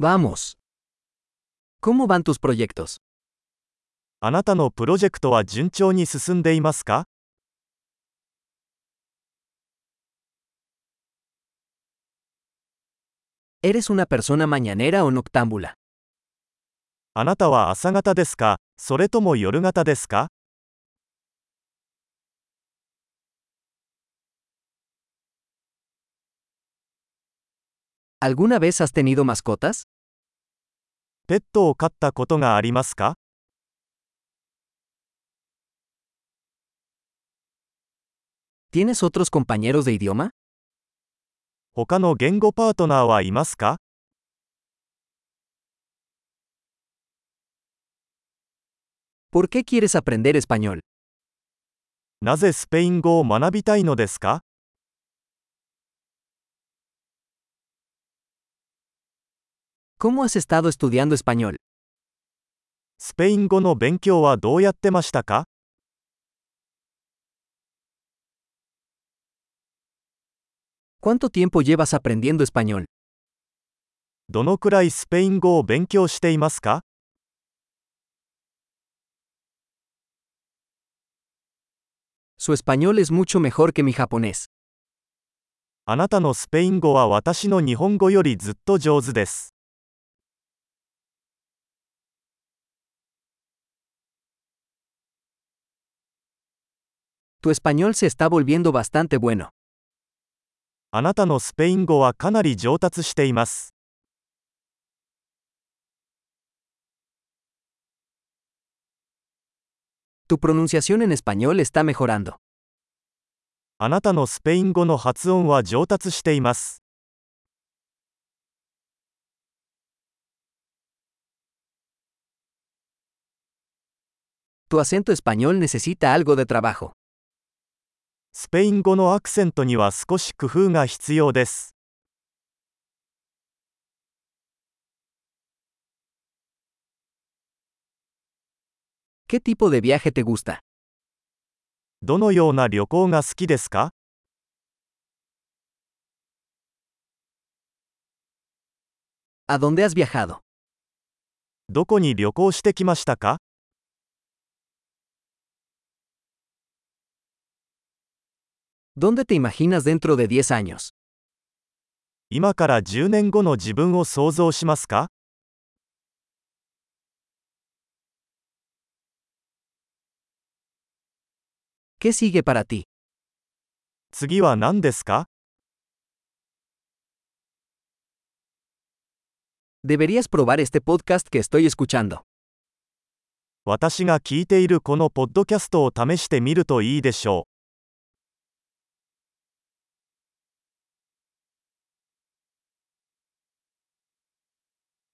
Vamos. ¿Cómo van tus proyectos? あなたのプロジェクトは順調に進んでいますか ¿Eres una persona mañanera o noctámbula? あなたは朝方ですかそれとも夜型ですか ¿Alguna vez has tenido mascotas? ¿Petto o katta koto ga arimasu ka? ¿Tienes otros compañeros de idioma? ¿Hoka no gengo partner wa imasu ka? ¿Por qué quieres aprender español? ¿Nace Spain Go manabitai no desu ka? ¿Cómo has estado estudiando español? スペイン語の勉強はどうやってましたか ¿Cuánto tiempo llevas aprendiendo español? どのくらいスペイン語を勉強していますか Su español es mucho mejor que mi japonés. あなたのスペイン語は私の日本語よりずっと上手です。Tu español se está volviendo bastante bueno. Tu pronunciación en español está mejorando. Tu acento español necesita algo de trabajo. スペイン語のアクセントには少し工夫が必要です。¿Qué tipo de viaje te gusta? どのような旅行が好きですか ¿A dónde has viajado? どこに旅行してきましたか ¿Dónde te imaginas dentro de 10 años? 今から10年後の自分を想像しますか ¿Qué sigue para ti? 次は何ですか Deberías probar este podcast que estoy escuchando. 私が聞いているこのポッドキャストを試してみるといいでしょう。